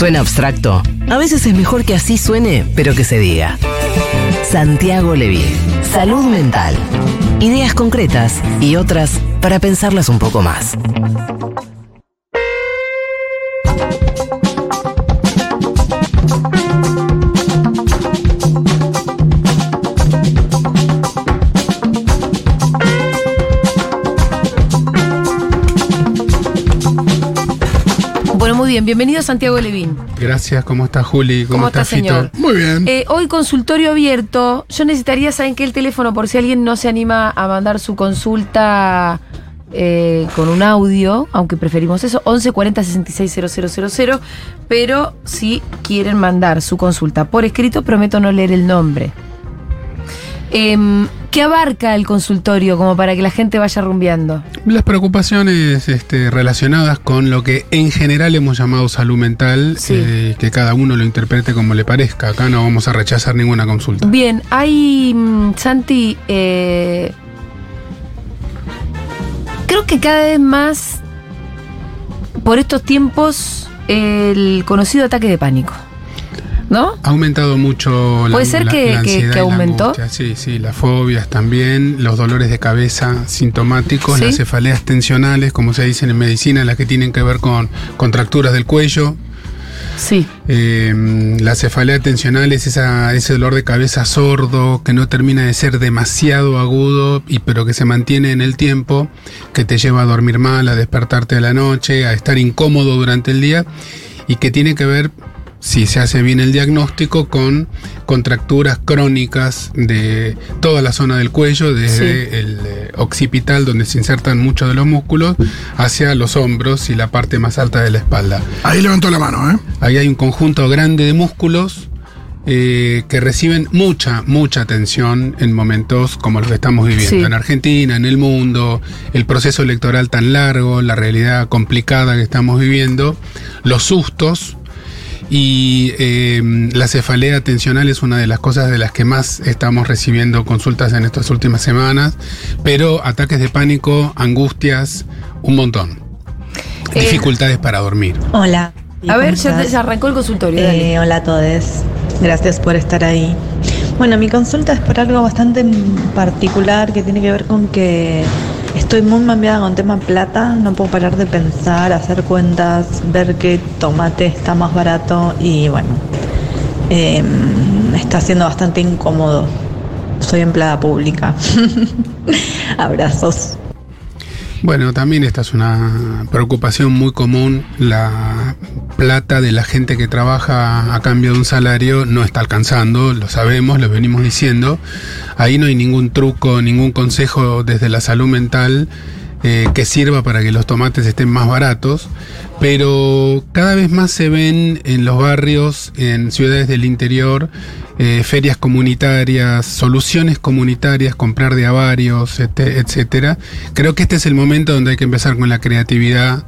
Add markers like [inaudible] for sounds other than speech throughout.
¿Suena abstracto? A veces es mejor que así suene, pero que se diga. Santiago Leví. Salud mental. Ideas concretas y otras para pensarlas un poco más. Bien. Bienvenido Santiago Levín. Gracias, ¿cómo está Juli? ¿Cómo está, Fito? señor? Muy bien. Eh, hoy consultorio abierto. Yo necesitaría, ¿saben qué? El teléfono, por si alguien no se anima a mandar su consulta eh, con un audio, aunque preferimos eso, 11 40 66 000, pero si quieren mandar su consulta por escrito, prometo no leer el nombre. Em, ¿Qué abarca el consultorio como para que la gente vaya rumbeando? Las preocupaciones este, relacionadas con lo que en general hemos llamado salud mental, Sí. eh, que cada uno lo interprete como le parezca. Acá no vamos a rechazar ninguna consulta. Bien, hay, mm, Santi, eh, creo que cada vez más, por estos tiempos, el conocido ataque de pánico, ¿no? Ha aumentado mucho la, ¿Puede ser la- que- la que- ansiedad que y la aumentó? Sí, sí, las fobias también, los dolores de cabeza sintomáticos, Sí. las cefaleas tensionales, como se dicen en medicina, las que tienen que ver con contracturas del cuello. Sí. Eh, la cefalea tensional es esa, ese dolor de cabeza sordo que no termina de ser demasiado agudo, y, pero que se mantiene en el tiempo, que te lleva a dormir mal, a despertarte de la noche, a estar incómodo durante el día y que tiene que ver, si se hace bien el diagnóstico, con contracturas crónicas de toda la zona del cuello, desde Sí. el eh, occipital, donde se insertan muchos de los músculos, hacia los hombros y la parte más alta de la espalda. Ahí levantó la mano, ¿eh? Ahí hay un conjunto grande de músculos eh, que reciben mucha, mucha atención en momentos como los que estamos viviendo. Sí. En Argentina, en el mundo, el proceso electoral tan largo, la realidad complicada que estamos viviendo, los sustos. Y eh, la cefalea atencional es una de las cosas de las que más estamos recibiendo consultas en estas últimas semanas, pero ataques de pánico, angustias, un montón. Eh, Dificultades para dormir. Hola. A ver, ¿Cómo ya, arrancó el consultorio. dale. Eh, hola a todos. Gracias por estar ahí. Bueno, mi consulta es por algo bastante particular que tiene que ver con que estoy muy mambiada con tema plata. No puedo parar de pensar, hacer cuentas, ver qué tomate está más barato y bueno, eh, está siendo bastante incómodo. Soy empleada pública. [laughs] Abrazos. Bueno, también esta es una preocupación muy común. La plata de la gente que trabaja a cambio de un salario no está alcanzando, lo sabemos, lo venimos diciendo. Ahí no hay ningún truco, ningún consejo desde la salud mental eh, que sirva para que los tomates estén más baratos, pero cada vez más se ven en los barrios, en ciudades del interior, eh, ferias comunitarias, soluciones comunitarias, comprar de a varios, este- etcétera. Creo que este es el momento donde hay que empezar con la creatividad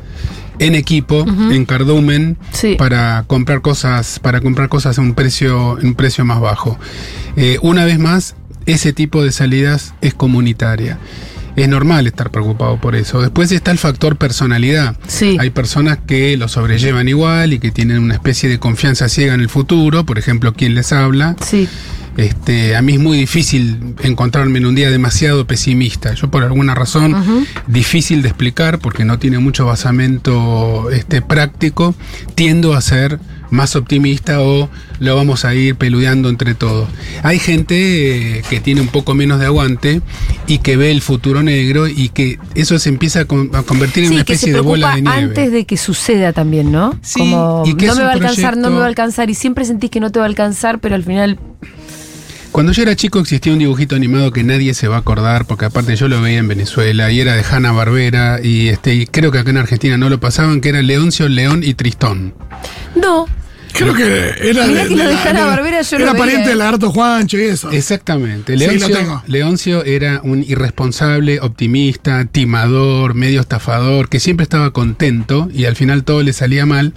en equipo, en cardumen, Sí. para comprar cosas, para comprar cosas a un precio, un precio más bajo. Eh, una vez más, ese tipo de salidas es comunitaria. Es normal estar preocupado por eso. Después está el factor personalidad. Sí. Hay personas que lo sobrellevan igual y que tienen una especie de confianza ciega en el futuro, por ejemplo, quien les habla. Sí. Este, a mí es muy difícil encontrarme en un día demasiado pesimista. Yo por alguna razón difícil de explicar porque no tiene mucho basamento este, práctico, tiendo a ser más optimista o lo vamos a ir peludeando entre todos. Hay gente eh, que tiene un poco menos de aguante y que ve el futuro negro y que eso se empieza a, con- a convertir en Sí, una que se especie de bola de nieve. antes de que suceda también, ¿no? Sí, Como y que no me va a alcanzar, no me va a alcanzar y siempre sentís que no te va a alcanzar, pero al final Cuando yo era chico existía un dibujito animado que nadie se va a acordar, porque aparte yo lo veía en Venezuela y era de Hanna Barbera y este y creo que acá en Argentina no lo pasaban, que era Leoncio, León y Tristón. no. Creo que era. Mirá que lo de yo lo Era pariente del lagarto Juancho y eso. Exactamente. Sí, lo Leoncio, tengo. Leoncio era un irresponsable, optimista, timador, medio estafador, que siempre estaba contento y al final todo le salía mal.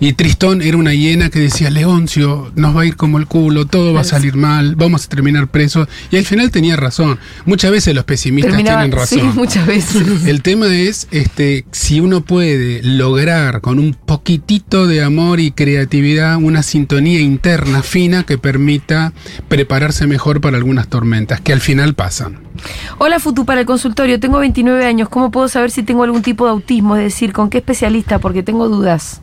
Y Tristón era una hiena que decía, Leoncio, nos va a ir como el culo, todo va a salir mal, vamos a terminar presos. Y al final tenía razón. Muchas veces los pesimistas Terminaba- tienen razón. Sí, [laughs] muchas veces. [laughs] El tema es este, si uno puede lograr con un poquitito de amor y creatividad una sintonía interna fina que permita prepararse mejor para algunas tormentas, que al final pasan. Hola Futu, para el consultorio, tengo 29 años, ¿cómo puedo saber si tengo algún tipo de autismo? Es decir, ¿con qué especialista? Porque tengo dudas.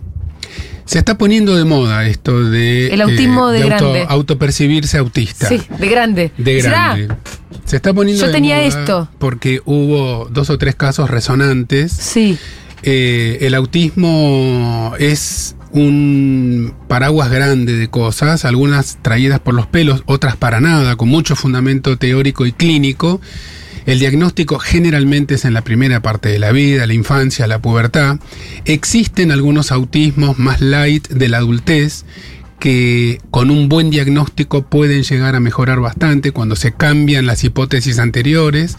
Se está poniendo de moda esto de, eh, El autismo de grande. autopercibirse autista. Sí, de grande. De ¿Será? grande. Se está poniendo Yo de tenía moda esto. porque hubo dos o tres casos resonantes. Sí. Eh, el autismo es un paraguas grande de cosas, algunas traídas por los pelos, otras para nada, con mucho fundamento teórico y clínico. El diagnóstico generalmente es en la primera parte de la vida, la infancia, la pubertad. Existen algunos autismos más light de la adultez que con un buen diagnóstico pueden llegar a mejorar bastante cuando se cambian las hipótesis anteriores.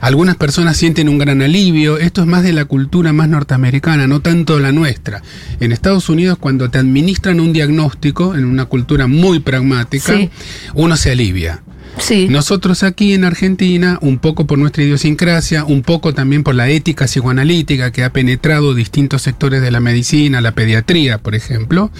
Algunas personas sienten un gran alivio, esto es más de la cultura más norteamericana, no tanto la nuestra. En Estados Unidos cuando te administran un diagnóstico, en una cultura muy pragmática, Sí. uno se alivia. Sí. Nosotros aquí en Argentina, un poco por nuestra idiosincrasia, un poco también por la ética psicoanalítica que ha penetrado distintos sectores de la medicina, la pediatría, por ejemplo,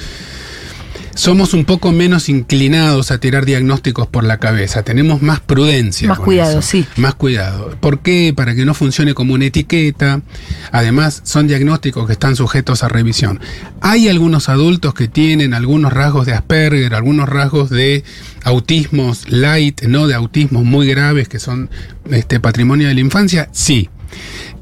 somos un poco menos inclinados a tirar diagnósticos por la cabeza. Tenemos más prudencia. Más cuidado, eso. sí. Más cuidado. ¿Por qué? Para que no funcione como una etiqueta. Además, son diagnósticos que están sujetos a revisión. Hay algunos adultos que tienen algunos rasgos de Asperger, algunos rasgos de autismos light, no de autismos muy graves que son este patrimonio de la infancia. Sí.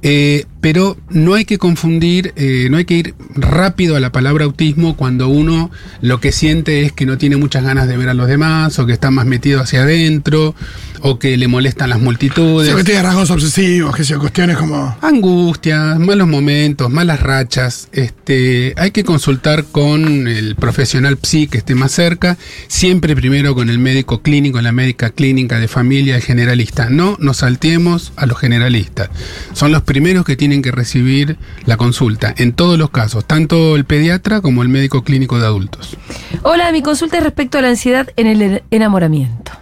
Eh, pero no hay que confundir, eh, no hay que ir rápido a la palabra autismo cuando uno lo que siente es que no tiene muchas ganas de ver a los demás, o que está más metido hacia adentro, o que le molestan las multitudes. Se tiene rasgos obsesivos, que sé, cuestiones como. Angustias, malos momentos, malas rachas. Este, hay que consultar con el profesional psi que esté más cerca, siempre primero con el médico clínico, la médica clínica de familia, el generalista. No nos salteemos a los generalistas. Son los primeros que tienen que recibir la consulta, en todos los casos, tanto el pediatra como el médico clínico de adultos. Hola, mi consulta es respecto a la ansiedad en el enamoramiento.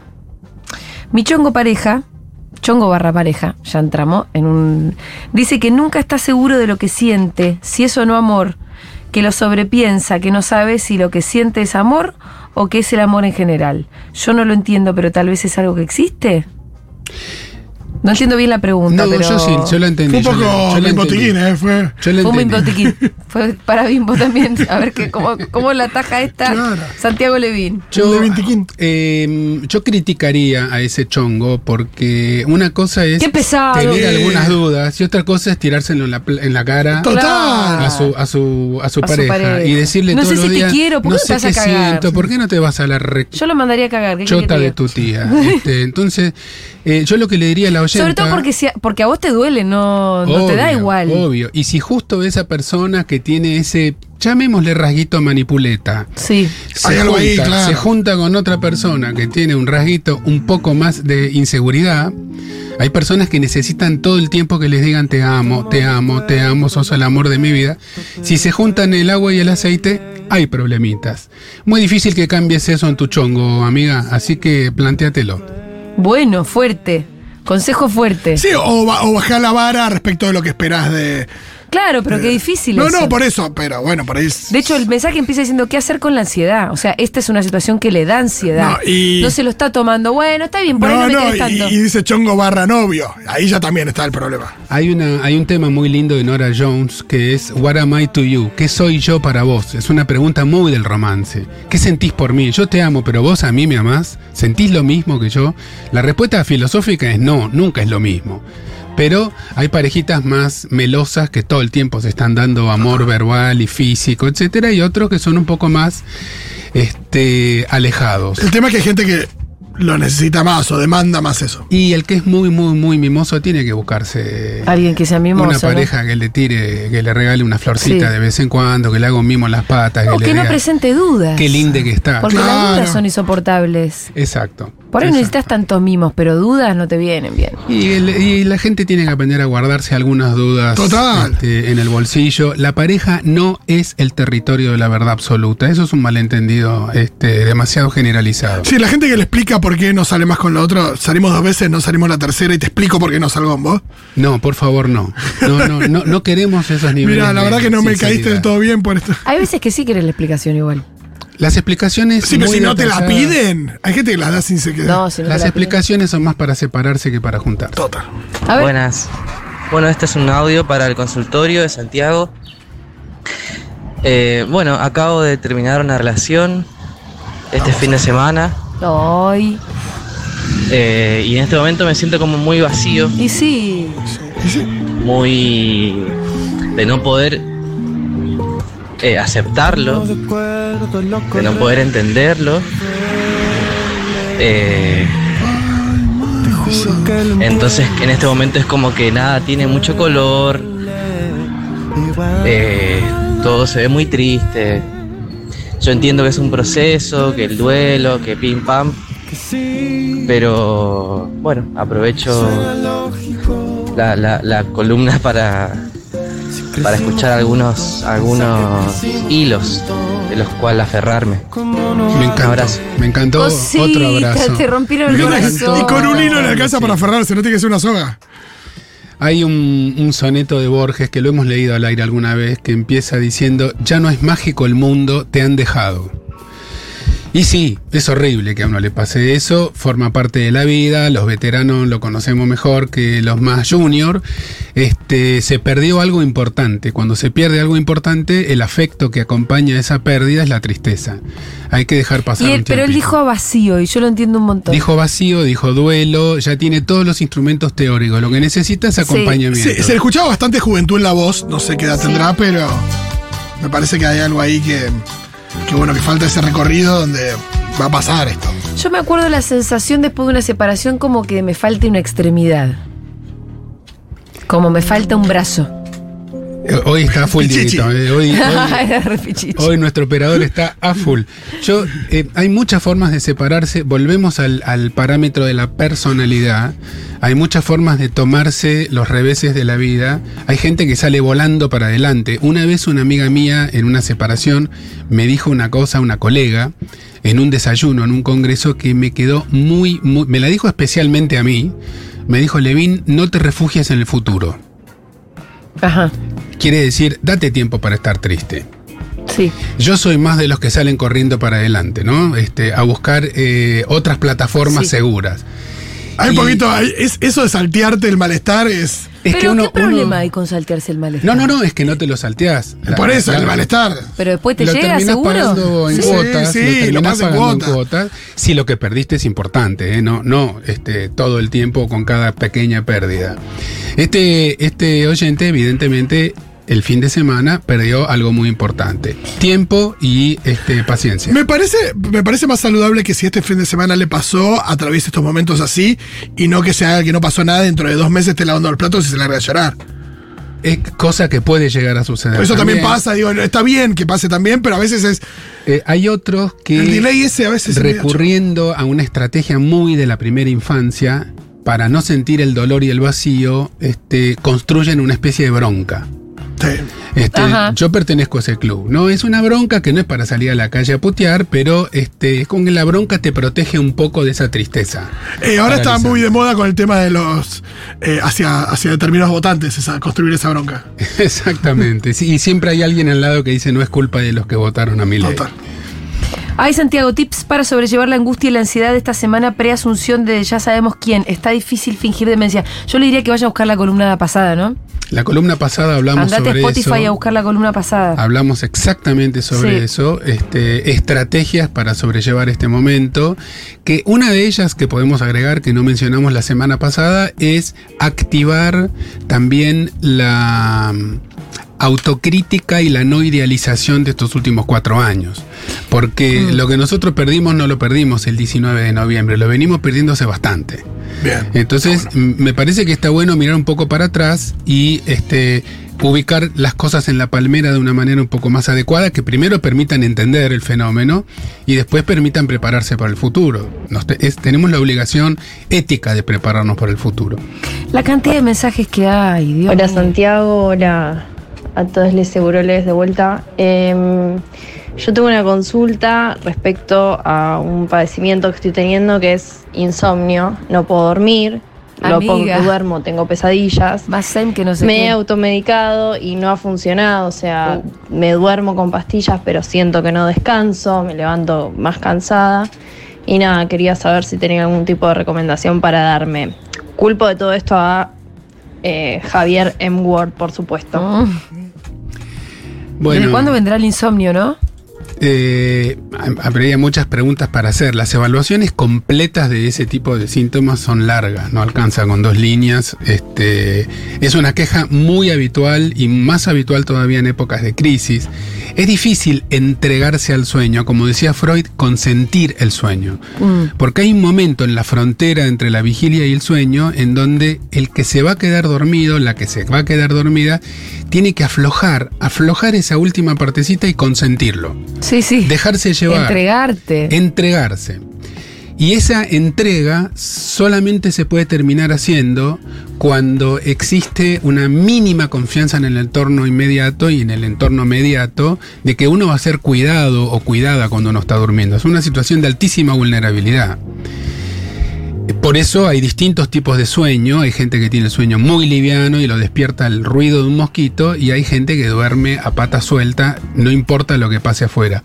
Mi chongo pareja, chongo barra pareja, ya entramos en un... Dice que nunca está seguro de lo que siente, si es o no amor, que lo sobrepiensa, que no sabe si lo que siente es amor o que es el amor en general. Yo no lo entiendo, pero tal vez es algo que existe. No entiendo bien la pregunta, No, pero... yo sí, yo la entendí. Fue un poco yo la Bimbo entendí. Tiquín, ¿eh? Fue. Yo la Fue un entendí. Bimbo Tiquín. [laughs] Fue para Bimbo también. A ver que, cómo, cómo la taja esta Claro. Santiago Levín. Yo, eh, yo criticaría a ese chongo porque una cosa es Qué pesado. tener algunas dudas y otra cosa es tirárselo en la, en la cara Total. a su, a su, a su, A su pareja, y decirle No todos sé los si te quiero, ¿por no qué te sé vas a qué cagar?" siento, ¿por qué no te vas a la re Yo lo mandaría a cagar. ¿qué chota de tu tía? [laughs] Este, entonces, eh, yo lo que le diría a la Sobre todo porque, si- porque a vos te duele, no, no te da igual. Obvio. Y si justo esa persona que tiene ese, llamémosle rasguito manipuleta, Sí. se, junta, ahí, claro. se junta con otra persona que tiene un rasguito un poco más de inseguridad. Hay personas que necesitan todo el tiempo que les digan te amo, te amo, te amo, sos el amor de mi vida. Si se juntan el agua y el aceite, hay problemitas. Muy difícil que cambies eso en tu chongo, amiga, así que planteatelo. Bueno, fuerte. Consejo fuerte. Sí, o, o bajar la vara respecto de lo que esperás de. Claro, pero qué difícil No, eso. no, por eso, pero bueno, por ahí. es- De hecho, el mensaje empieza diciendo qué hacer con la ansiedad. O sea, esta es una situación que le da ansiedad. No, y- se lo está tomando. Bueno, está bien, por ahí no, no me no, y dice chongo barra novio. Ahí ya también está el problema. Hay, una, hay un tema muy lindo de Nora Jones que es What am I to you? ¿Qué soy yo para vos? Es una pregunta muy del romance. ¿Qué sentís por mí? Yo te amo, pero vos a mí me amás. ¿Sentís lo mismo que yo? La respuesta filosófica es no, nunca es lo mismo. Pero hay parejitas más melosas que todo el tiempo se están dando amor verbal y físico, etcétera, y otros que son un poco más este, alejados. El tema es que hay gente que lo necesita más o demanda más eso. Y el que es muy, muy, muy mimoso tiene que buscarse Alguien que sea mimoso. una ¿no? pareja que le tire, que le regale una florcita Sí. de vez en cuando, que le haga un mimo en las patas, No, que, que le no diga, presente dudas. Qué linde que está. Porque las dudas son insoportables. Exacto. Por ahí no Exacto. necesitas tantos mimos, pero dudas no te vienen bien. Y, el- y la gente tiene que aprender a guardarse algunas dudas Total. este, en el bolsillo. La pareja no es el territorio de la verdad absoluta. Eso es un malentendido este, demasiado generalizado. Sí, la gente que le explica por qué no sale más con la otra, salimos dos veces, no salimos la tercera y te explico por qué no salgo con vos. No, por favor, no. No, no, no, no queremos esos [laughs] niveles. Mira, la verdad que no me caíste del todo bien por esto. Hay veces que sí querés la explicación igual. Las explicaciones. Sí, pero si no te la piden, hay gente que las da sin sequedad. No, si no te Las la piden. explicaciones son más para separarse que para juntar. Total. A ver, Buenas. Bueno, este es un audio para el consultorio de Santiago. Eh, bueno, acabo de terminar una relación este fin de semana ay, eh, y en este momento me siento como muy vacío, y sí. muy de no poder eh, aceptarlo, de no poder entenderlo. Eh, entonces en este momento es como que nada tiene mucho color, eh, todo se ve muy triste. Yo entiendo que es un proceso, que el duelo, que pim pam, pero bueno, aprovecho la, la- la columna para, para escuchar algunos, algunos hilos de los cuales aferrarme. Me encantó. abrazo. Me encantó. Cosita, Otro abrazo. te rompieron el corazón. Y con un hilo le alcanza Sí. para aferrarse, no tiene que ser una soga. Hay un, un soneto de Borges que lo hemos leído al aire alguna vez que empieza diciendo, ya no es mágico el mundo, te han dejado. Y sí, es horrible que a uno le pase eso, forma parte de la vida, los veteranos lo conocemos mejor que los más junior. Este, se perdió algo importante. Cuando se pierde algo importante, el afecto que acompaña esa pérdida es la tristeza. Hay que dejar pasar Y él- un pero él dijo vacío y yo lo entiendo un montón. Dijo vacío, dijo duelo, ya tiene todos los instrumentos teóricos. Lo que necesita es Sí. acompañamiento. Se, se le escuchaba bastante juventud en la voz, no sé qué edad tendrá, pero me parece que hay algo ahí que, que bueno, que falta ese recorrido donde va a pasar esto. Yo me acuerdo la sensación después de una separación como que me falta una extremidad. Como me falta un brazo. Eh, Hoy está a full. Dieguito, eh. [laughs] Hoy, nuestro operador está a full. Yo, eh, hay muchas formas de separarse. Volvemos al, al parámetro de la personalidad. Hay muchas formas de tomarse los reveses de la vida. Hay gente que sale volando para adelante. Una vez una amiga mía en una separación me dijo una cosa, una colega, en un desayuno, en un congreso, que me quedó muy, muy... Me la dijo especialmente a mí. Me dijo, Levin, no te refugies en el futuro. Ajá. Quiere decir, date tiempo para estar triste. Sí. Yo soy más de los que salen corriendo para adelante, ¿no? Este, a buscar eh, otras plataformas Sí. seguras. Hay un poquito, hay- es, eso de saltearte el malestar es. Es pero que uno, ¿qué problema uno- hay con saltearse el malestar? No, no, no, es que no te lo salteás. La- por eso, la- el malestar. Pero después te lo llega, terminás seguro. pagando en Sí, cuotas, sí, lo lo en pagando en cuota. cuotas. Si lo que perdiste es importante, ¿eh? no, no este, todo el tiempo con cada pequeña pérdida. Este, este oyente, evidentemente, el fin de semana perdió algo muy importante: tiempo y este, paciencia. Me parece, me parece más saludable que si este fin de semana le pasó, atraviese estos momentos así, y no que se haga que no pasó nada, dentro de dos meses esté lavando los platos y se larga a llorar. Es cosa que puede llegar a suceder. Eso también pasa, digo, está bien que pase también, pero a veces es. Eh, hay otros que, El delay ese a veces recurriendo a una estrategia muy de la primera infancia, para no sentir el dolor y el vacío, este, construyen una especie de bronca. Este, yo pertenezco a ese club, ¿no? Es una bronca que no es para salir a la calle a putear, pero este, es con que la bronca te protege un poco de esa tristeza. Eh, ahora está muy de moda con el tema de los. eh, hacia, hacia determinados votantes, esa, construir esa bronca. [laughs] Exactamente. Sí, y siempre hay alguien al lado que dice no es culpa de los que votaron a mi ley. Total. Hay Santiago tips para sobrellevar la angustia y la ansiedad de esta semana preasunción de ya sabemos quién. Está difícil fingir demencia. Yo le diría que vaya a buscar la columna pasada, ¿no? La columna pasada hablamos Andate a sobre Spotify eso. a buscar la columna pasada. Hablamos exactamente sobre Sí. eso, este, estrategias para sobrellevar este momento, que una de ellas que podemos agregar, que no mencionamos la semana pasada, es activar también la autocrítica y la no idealización de estos últimos cuatro años. Porque Mm. lo que nosotros perdimos no lo perdimos el 19 de noviembre, lo venimos perdiendo hace bastante. Bien. Entonces, me parece que está bueno mirar un poco para atrás y este ubicar las cosas en la palmera de una manera un poco más adecuada que primero permitan entender el fenómeno y después permitan prepararse para el futuro. Nos te- es- tenemos la obligación ética de prepararnos para el futuro. La cantidad de mensajes que hay, Dios Hola mío. Santiago, hola a todos les seguroles de vuelta. Em, yo tengo una consulta respecto a un padecimiento que estoy teniendo que es insomnio. No puedo dormir, lo poco Amiga. que duermo tengo pesadillas. Más Sem que no sé Me he qué. automedicado y no ha funcionado, o sea, me duermo con pastillas, pero siento que no descanso, me levanto más cansada. Y nada, quería saber si tenía algún tipo de recomendación para darme. Culpo de todo esto a eh, Javier M. Ward, por supuesto. Mm. Bueno, ¿Desde cuándo vendrá el insomnio, no? Eh, habría muchas preguntas para hacer. Las evaluaciones completas de ese tipo de síntomas son largas, no alcanza con dos líneas. Este, es una queja muy habitual y más habitual todavía en épocas de crisis. Es difícil entregarse al sueño, como decía Freud, consentir el sueño. Mm. Porque hay un momento en la frontera entre la vigilia y el sueño en donde el que se va a quedar dormido, la que se va a quedar dormida, tiene que aflojar, aflojar esa última partecita y consentirlo. Sí, sí. Dejarse llevar. Entregarte. Entregarse. Y esa entrega solamente se puede terminar haciendo cuando existe una mínima confianza en el entorno inmediato y en el entorno mediato de que uno va a ser cuidado o cuidada cuando uno está durmiendo. Es una situación de altísima vulnerabilidad. Por eso hay distintos tipos de sueño. Hay gente que tiene el sueño muy liviano y lo despierta el ruido de un mosquito. Y hay gente que duerme a pata suelta, no importa lo que pase afuera.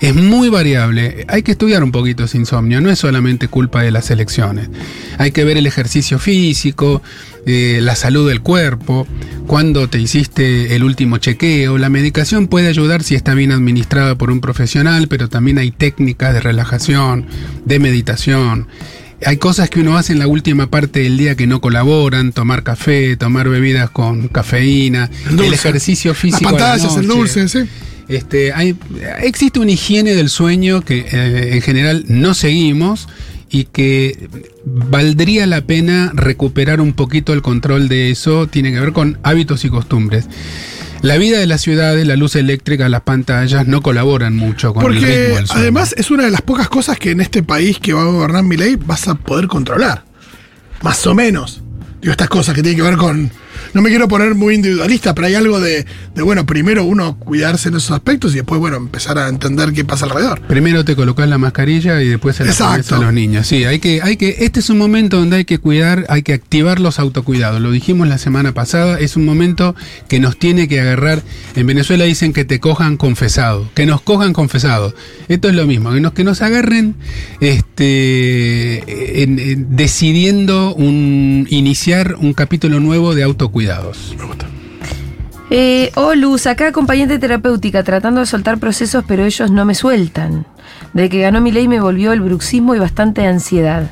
Es muy variable. Hay que estudiar un poquito ese insomnio. No es solamente culpa de las elecciones. Hay que ver el ejercicio físico, eh, la salud del cuerpo, cuando te hiciste el último chequeo. La medicación puede ayudar si está bien administrada por un profesional, pero también hay técnicas de relajación, de meditación. Hay cosas que uno hace en la última parte del día que no colaboran, tomar café, tomar bebidas con cafeína, El ejercicio Las físico. a la pantallas, el dulce, sí. Este, hay, existe una higiene del sueño que eh, en general no seguimos y que valdría la pena recuperar un poquito el control de eso. Tiene que ver con hábitos y costumbres. La vida de las ciudades, la luz eléctrica, las pantallas no colaboran mucho con el ritmo Porque del sueño. además es una de las pocas cosas que en este país que va a gobernar mi ley vas a poder controlar. Más o menos. Digo, estas cosas que tienen que ver con. No me quiero poner muy individualista, pero hay algo de, de, bueno, primero uno cuidarse en esos aspectos y después, bueno, empezar a entender qué pasa alrededor. Primero te colocas la mascarilla y después se la pones a los niños. Sí, hay que, hay que, este es un momento donde hay que cuidar, hay que activar los autocuidados. Lo dijimos la semana pasada, es un momento que nos tiene que agarrar. En Venezuela dicen que te cojan confesado, que nos cojan confesado. Esto es lo mismo, que nos, que nos agarren este, en- en- decidiendo un, iniciar un capítulo nuevo de autocuidados. Eh, oh, Luz, acá acompañante terapéutica tratando de soltar procesos, pero ellos no me sueltan. Desde que ganó mi ley me volvió el bruxismo y bastante ansiedad.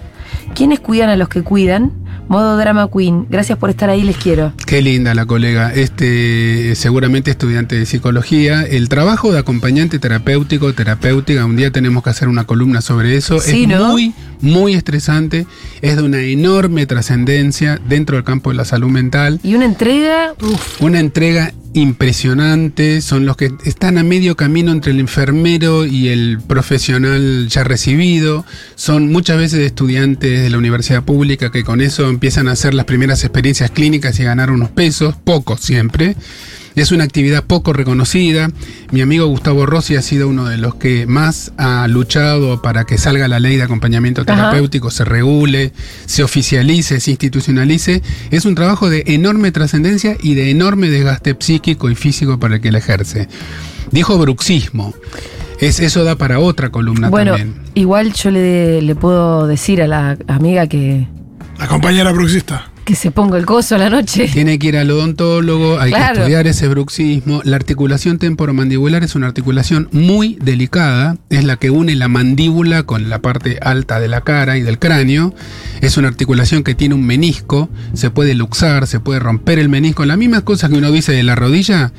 ¿Quiénes cuidan a los que cuidan? Modo drama queen. Gracias por estar ahí, les quiero. Qué linda la colega, este seguramente estudiante de psicología. El trabajo de acompañante terapéutico, terapéutica, un día tenemos que hacer una columna sobre eso. Sí, es ¿no? muy, muy estresante, es de una enorme trascendencia dentro del campo de la salud mental. Y una entrega, uf, Una entrega impresionante, son los que están a medio camino entre el enfermero y el profesional ya recibido, son muchas veces estudiantes de la universidad pública que con eso empiezan a hacer las primeras experiencias clínicas y ganar unos pesos, pocos siempre. Es una actividad poco reconocida. Mi amigo Gustavo Rossi ha sido uno de los que más ha luchado para que salga la ley de acompañamiento Ajá. terapéutico, se regule, se oficialice, se institucionalice. Es un trabajo de enorme trascendencia y de enorme desgaste psíquico y físico para el que la ejerce. Dijo bruxismo. Es, eso da para otra columna bueno, también. igual yo le, le puedo decir a la amiga que La compañera bruxista. Que se ponga el coso a la noche. [laughs] Tiene que ir al odontólogo, hay Claro. que estudiar ese bruxismo. La articulación temporomandibular es una articulación muy delicada, es la que une la mandíbula con la parte alta de la cara y del cráneo. Es una articulación que tiene un menisco, se puede luxar, se puede romper el menisco. Las mismas cosas que uno dice de la rodilla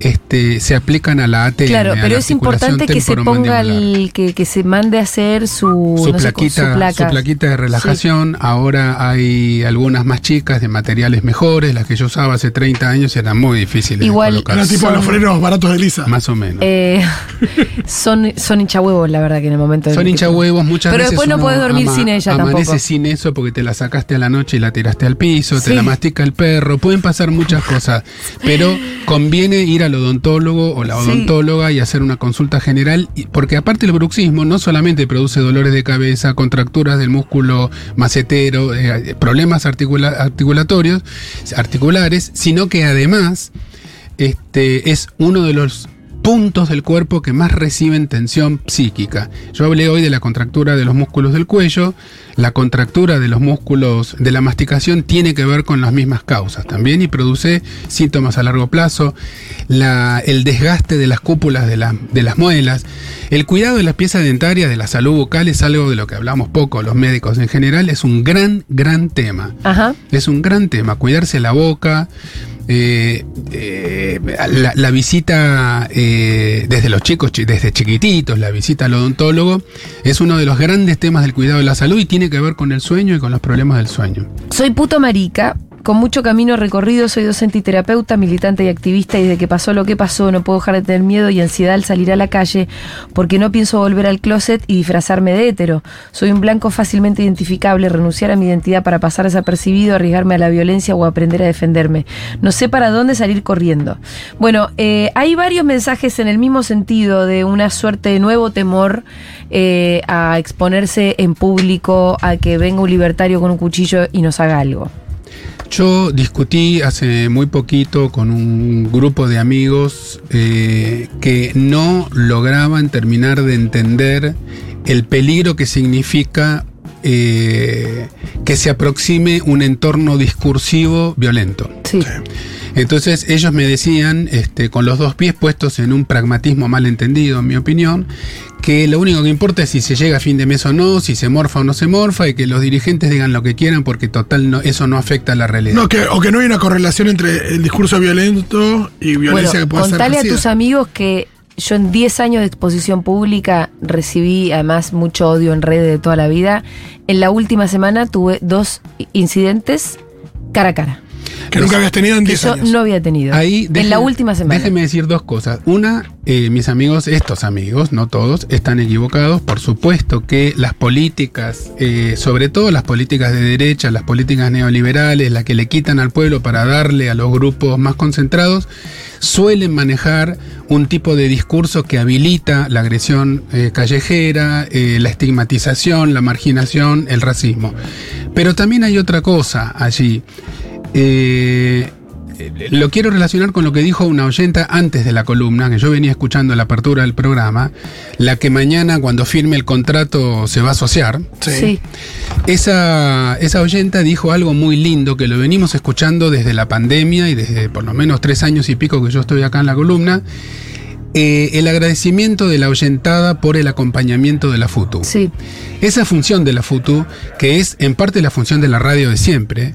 este, se aplican a la ATM. Claro, a la pero es importante que se ponga el, que, que se mande a hacer su, su, no sé, plaquita, su placa. su plaquita de relajación. Ahora hay algunas más chicas de materiales mejores. Las que yo usaba hace 30 años eran muy difíciles Igual- de colocar. Tipo Son- los frenos baratos de Lisa. Más o menos. Eh, [laughs] son, son hinchahuevos, la verdad, que en el momento. Son del- hincha huevos muchas Pero veces. después no podés dormir ama- sin ella amanece tampoco. sin eso porque te la sacaste a la noche y la tiraste al piso, Sí. te la mastica el perro. Pueden pasar muchas cosas. Pero conviene ir odontólogo o la Sí. odontóloga y hacer una consulta general. Porque aparte el bruxismo no solamente produce dolores de cabeza, contracturas del músculo macetero, eh, problemas articula- articulatorios, articulares, sino que además este, es uno de los puntos del cuerpo que más reciben tensión psíquica. Yo hablé hoy de la contractura de los músculos del cuello, la contractura de los músculos de la masticación tiene que ver con las mismas causas también y produce síntomas a largo plazo, la- el desgaste de las cúpulas de, la- de las muelas, el cuidado de las piezas dentarias, de la salud bucal es algo de lo que hablamos poco los médicos en general, es un gran, gran tema. Ajá. Es un gran tema, cuidarse la boca. Eh, eh, la, la visita eh, desde los chicos, chi- desde chiquititos, la visita al odontólogo, es uno de los grandes temas del cuidado de la salud y tiene que ver con el sueño y con los problemas del sueño. Soy puto marica, con mucho camino recorrido, soy docente y terapeuta, militante y activista, y desde que pasó lo que pasó, no puedo dejar de tener miedo y ansiedad al salir a la calle, porque no pienso volver al closet y disfrazarme de hétero. Soy un blanco fácilmente identificable, renunciar a mi identidad para pasar desapercibido, arriesgarme a la violencia o aprender a defenderme. No sé para dónde salir corriendo. Bueno, eh, hay varios mensajes en el mismo sentido de una suerte de nuevo temor eh, a exponerse en público, a que venga un libertario con un cuchillo y nos haga algo. Yo discutí hace muy poquito con un grupo de amigos eh, que no lograban terminar de entender el peligro que significa eh, que se aproxime un entorno discursivo violento. Sí. Entonces ellos me decían, este, con los dos pies puestos en un pragmatismo mal entendido, en mi opinión, que lo único que importa es si se llega a fin de mes o no, si se morfa o no se morfa, y que los dirigentes digan lo que quieran, porque total no, eso no afecta a la realidad. No, que, o que no hay una correlación entre el discurso violento y violencia bueno, que pueda ser contale a tus amigos que yo en 10 años de exposición pública recibí además mucho odio en redes de toda la vida. En la última semana tuve dos incidentes cara a cara. Que nunca habías tenido en Que 10 yo años. no había tenido. Ahí en la última semana. Déjeme decir dos cosas. Una, eh, mis amigos, estos amigos, no todos, están equivocados. Por supuesto que las políticas, eh, sobre todo las políticas de derecha, las políticas neoliberales, las que le quitan al pueblo para darle a los grupos más concentrados, suelen manejar un tipo de discurso que habilita la agresión eh, callejera, la estigmatización, la marginación, el racismo. Pero también hay otra cosa allí. Eh, lo quiero relacionar con lo que dijo una oyenta antes de la columna, que yo venía escuchando la apertura del programa, la que mañana cuando firme el contrato se va a asociar. Sí. Sí. Esa, esa oyenta dijo algo muy lindo que lo venimos escuchando desde la pandemia y desde por lo menos tres años y pico que yo estoy acá en la columna. eh, el agradecimiento de la oyentada por el acompañamiento de la FUTU. Sí. Esa función de la FUTU, que es en parte la función de la radio de siempre,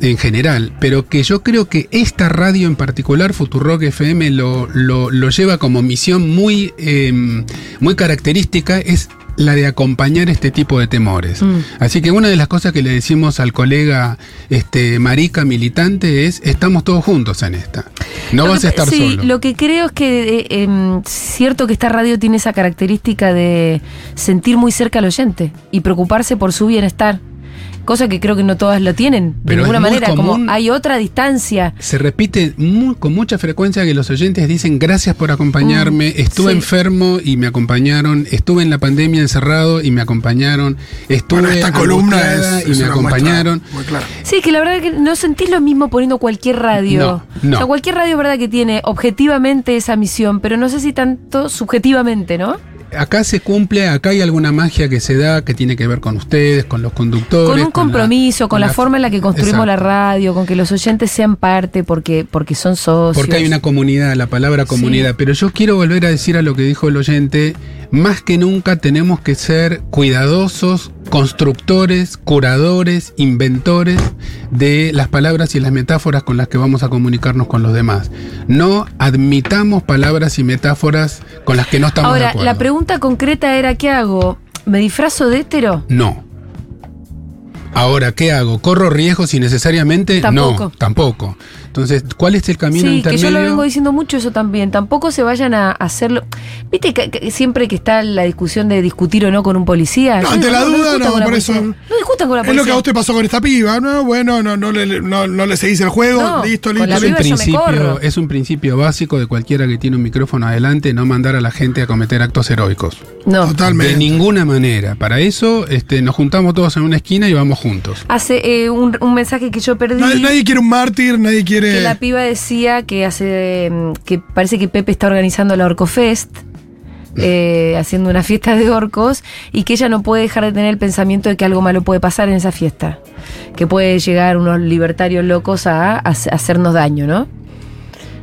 en general, pero que yo creo que esta radio en particular, Futurock FM, lo, lo, lo lleva como misión muy, eh, muy característica, es la de acompañar este tipo de temores. Mm. Así que una de las cosas que le decimos al colega este, marica militante es, estamos todos juntos en esta. No Lo vas que- a estar sí, solo. Lo que creo es que eh, em, cierto que esta radio tiene esa característica de sentir muy cerca al oyente y preocuparse por su bienestar. Cosa que creo que no todas lo tienen. De Pero ninguna manera, como hay otra distancia. Se repite muy- con mucha frecuencia que los oyentes dicen gracias por acompañarme, estuve sí. enfermo y me acompañaron, estuve en la pandemia encerrado y me acompañaron, estuve Bueno, esta columna es, y es me acompañaron. Muy clara. Sí, que la verdad que no sentís lo mismo poniendo cualquier radio. No, no. O sea, cualquier radio, verdad que tiene objetivamente esa misión, pero no sé si tanto subjetivamente, ¿no? Acá se cumple, acá hay alguna magia que se da que tiene que ver con ustedes, con los conductores. Con un compromiso, con, la, forma en la que construimos la radio, con que los oyentes sean parte porque, porque son socios. Porque hay una comunidad, la palabra comunidad. Sí. Pero yo quiero volver a decir a lo que dijo el oyente, más que nunca tenemos que ser cuidadosos, constructores, curadores, inventores de las palabras y las metáforas con las que vamos a comunicarnos con los demás. No admitamos palabras y metáforas con las que no estamos de Ahora, acuerdo. la pregunta concreta era, ¿qué hago? ¿Me disfrazo de hétero? No. Ahora, ¿qué hago? ¿Corro riesgos innecesariamente? Tampoco. No, tampoco. Entonces, ¿cuál es el camino Sí, que intermedio? yo lo vengo diciendo mucho eso también. Tampoco se vayan a hacerlo. Viste que, que siempre que está la discusión de discutir o no con un policía. No, ante la duda, discutan no, con la por eso- policía. No discutan con la Es policía. lo que a usted pasó con esta piba, ¿no? Bueno, no, no, le, no, no le seguís el juego, No, listo, listo. es un, principio, es un principio básico de cualquiera que tiene un micrófono adelante, no mandar a la gente a cometer actos heroicos. No. Totalmente. De ninguna manera. Para eso este, nos juntamos todos en una esquina y vamos juntos. Hace eh, un, un mensaje que yo perdí. Nadie, nadie quiere un mártir, nadie quiere. Que la piba decía que hace mm, que parece que Pepe está organizando la Orcofest. [laughs] eh, haciendo una fiesta de orcos y que ella no puede dejar de tener el pensamiento de que algo malo puede pasar en esa fiesta que puede llegar unos libertarios locos a, a hacernos daño, ¿no?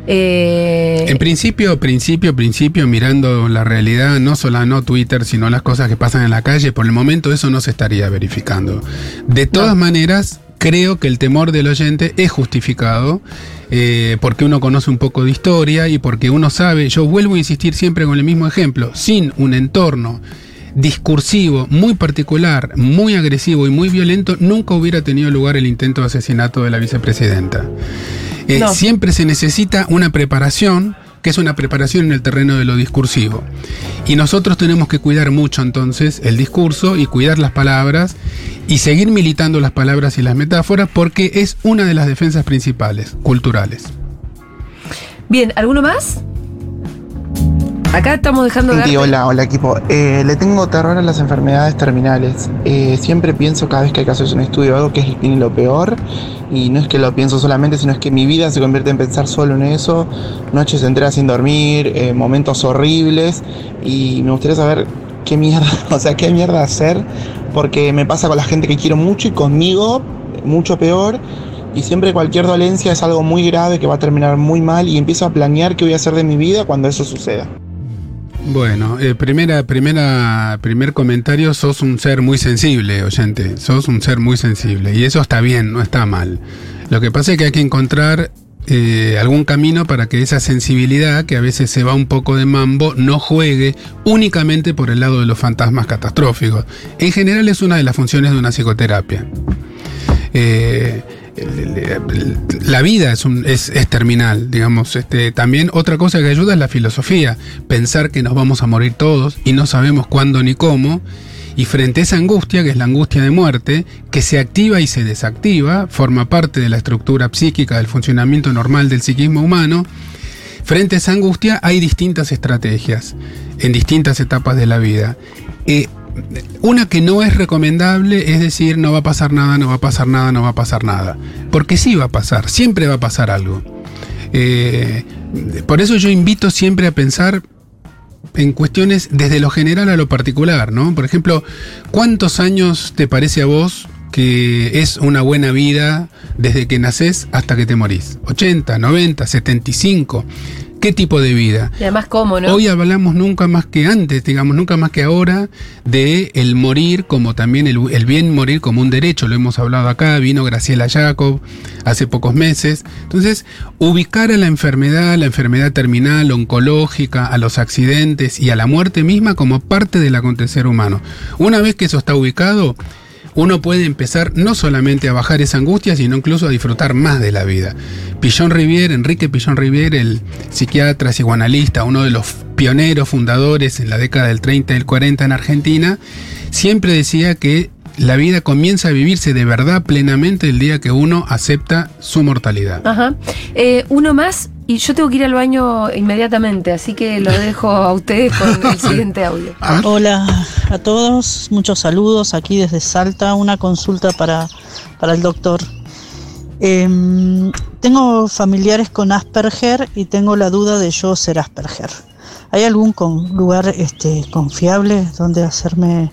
Eh, En principio, principio, principio, mirando la realidad, no solo no Twitter, sino las cosas que pasan en la calle, por el momento eso no se estaría verificando. De todas maneras, creo que el temor del oyente es justificado, eh, porque uno conoce un poco de historia y porque uno sabe, yo vuelvo a insistir siempre con el mismo ejemplo, sin un entorno discursivo muy particular, muy agresivo y muy violento, nunca hubiera tenido lugar el intento de asesinato de la vicepresidenta. Eh, No. Siempre se necesita una preparación, que es una preparación en el terreno de lo discursivo. Y nosotros tenemos que cuidar mucho entonces el discurso y cuidar las palabras y seguir militando las palabras y las metáforas porque es una de las defensas principales, culturales. Bien, ¿alguno más? Acá estamos dejando de darte- hola, hola equipo. Eh, le tengo terror a las enfermedades terminales. Eh, siempre pienso cada vez que hay que hacerse un estudio o algo que es tiene lo peor. Y no es que lo pienso solamente, sino es que mi vida se convierte en pensar solo en eso. Noches enteras sin dormir, eh, momentos horribles. Y me gustaría saber qué mierda, [laughs] o sea, qué mierda hacer. Porque me pasa con la gente que quiero mucho y conmigo mucho peor. Y siempre cualquier dolencia es algo muy grave que va a terminar muy mal. Y empiezo a planear qué voy a hacer de mi vida cuando eso suceda. Bueno, eh, primera, primera, primer comentario, sos un ser muy sensible, oyente, sos un ser muy sensible y eso está bien, no está mal. Lo que pasa es que hay que encontrar eh, algún camino para que esa sensibilidad, que a veces se va un poco de mambo, no juegue únicamente por el lado de los fantasmas catastróficos. En general es una de las funciones de una psicoterapia. Eh, la vida es, terminal, digamos. Este, también otra cosa que ayuda es la filosofía, pensar que nos vamos a morir todos y no sabemos cuándo ni cómo. Y frente a esa angustia, que es la angustia de muerte, que se activa y se desactiva, forma parte de la estructura psíquica del funcionamiento normal del psiquismo humano, Frente a esa angustia hay distintas estrategias en distintas etapas de la vida. Eh, una que no es recomendable es decir, no va a pasar nada, no va a pasar nada, no va a pasar nada. Porque sí va a pasar, siempre va a pasar algo. Eh, por eso yo invito siempre a pensar en cuestiones desde lo general a lo particular, ¿no? Por ejemplo, ¿cuántos años te parece a vos que es una buena vida desde que naces hasta que te morís? ¿80, 90, 75? ¿Qué tipo de vida? Y además, ¿cómo, no? Hoy hablamos nunca más que antes, digamos, nunca más que ahora, de el morir como también el, el bien morir como un derecho. Lo hemos hablado acá, vino Graciela Jacob hace pocos meses. Entonces, ubicar a la enfermedad, la enfermedad terminal, oncológica, a los accidentes y a la muerte misma como parte del acontecer humano. Una vez que eso está ubicado, uno puede empezar no solamente a bajar esa angustia, sino incluso a disfrutar más de la vida. Pillon Rivière, Enrique Pillon Rivière, el psiquiatra psicoanalista, uno de los pioneros fundadores en la década del 30 y del 40 en Argentina, siempre decía que la vida comienza a vivirse de verdad plenamente el día que uno acepta su mortalidad. Ajá. Eh, uno más y yo tengo que ir al baño inmediatamente, así que lo dejo a ustedes con el [laughs] siguiente audio. Hola a todos, muchos saludos aquí desde Salta. Una consulta para, para el doctor. Em, tengo familiares con Asperger y tengo la duda de yo ser Asperger. ¿Hay algún con- lugar este, confiable donde hacerme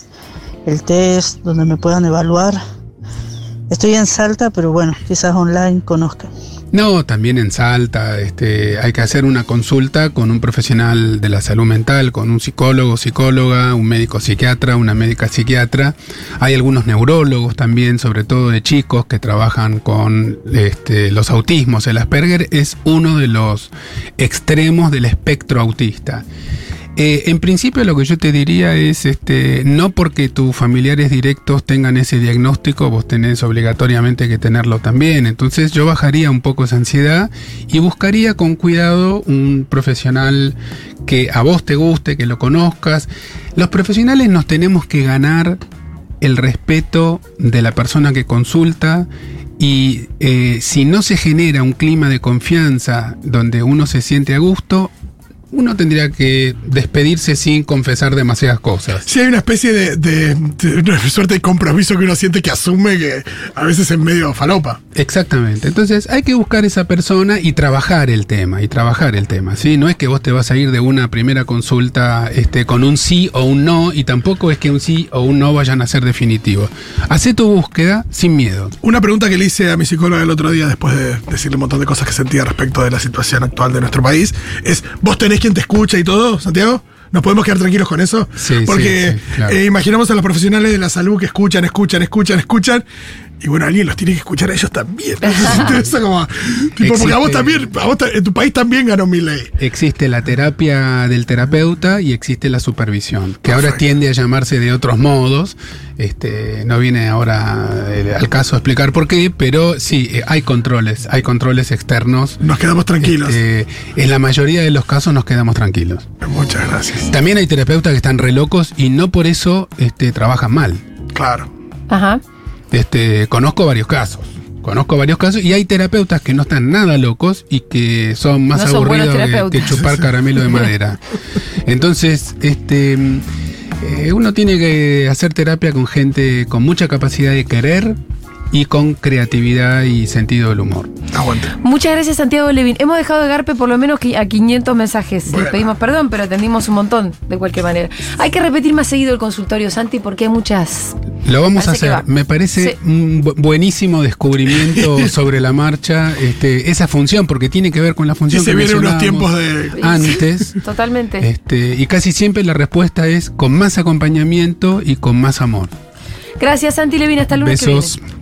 el test, donde me puedan evaluar? Estoy en Salta, pero bueno, quizás online conozcan. No, también en Salta, este, hay que hacer una consulta con un profesional de la salud mental, con un psicólogo, psicóloga, un médico psiquiatra, una médica psiquiatra. Hay algunos neurólogos también, sobre todo de chicos, que trabajan con este, los autismos. El Asperger es uno de los extremos del espectro autista. Eh, en principio lo que yo te diría es, este, no porque tus familiares directos tengan ese diagnóstico, vos tenés obligatoriamente que tenerlo también. Entonces yo bajaría un poco esa ansiedad y buscaría con cuidado un profesional que a vos te guste, que lo conozcas. Los profesionales nos tenemos que ganar el respeto de la persona que consulta y eh, si no se genera un clima de confianza donde uno se siente a gusto, uno tendría que despedirse sin confesar demasiadas cosas. Sí, hay una especie de, de- de una suerte de compromiso que uno siente que asume que a veces es medio falopa. Exactamente. Entonces hay que buscar esa persona y trabajar el tema, y trabajar el tema. ¿sí? No es que vos te vas a ir de una primera consulta este, con un sí o un no, y tampoco es que un sí o un no vayan a ser definitivos. Hacé tu búsqueda sin miedo. Una pregunta que le hice a mi psicóloga el otro día, después de decirle un montón de cosas que sentía respecto de la situación actual de nuestro país, es: ¿vos tenés quien te escucha y todo, Santiago? ¿Nos podemos quedar tranquilos con eso? Sí, Porque sí, sí, claro. eh, imaginamos a los profesionales de la salud que escuchan, escuchan, escuchan, escuchan. Y bueno, alguien los tiene que escuchar a ellos también. [laughs] Como, tipo, porque a vos también, a vos en tu país también ganó mi ley. Existe la terapia del terapeuta y existe la supervisión, que ahora tiende a llamarse de otros modos. Este, no viene ahora eh, al caso explicar por qué, pero sí, eh, hay controles, hay controles externos. Nos quedamos tranquilos. Este, en la mayoría de los casos nos quedamos tranquilos. Muchas gracias. También hay terapeutas que están re locos y no por eso este, trabajan mal. Claro. Ajá. Este, conozco varios casos. Conozco varios casos y hay terapeutas que no están nada locos y que son más No son buenos aburridos que- chupar caramelo de madera. [laughs] Entonces, este, eh, uno tiene que hacer terapia con gente con mucha capacidad de querer y con creatividad y sentido del humor. Aguante. Muchas gracias, Santiago Levin. Hemos dejado de Garpe por lo menos a 500 mensajes. Bueno. Les pedimos perdón, pero atendimos un montón, de cualquier manera. Hay que repetir más seguido el consultorio, Santi, porque hay muchas. Lo vamos Parece que a va. hacer. Me parece Sí. un bu- buenísimo descubrimiento [laughs] sobre la marcha, este, esa función, porque tiene que ver con la Y función se que vienen unos tiempos de. antes. [laughs] Totalmente. Este, y casi siempre la respuesta es con más acompañamiento y con más amor. Gracias, Santi Levin. Hasta el lunes que Besos. viene.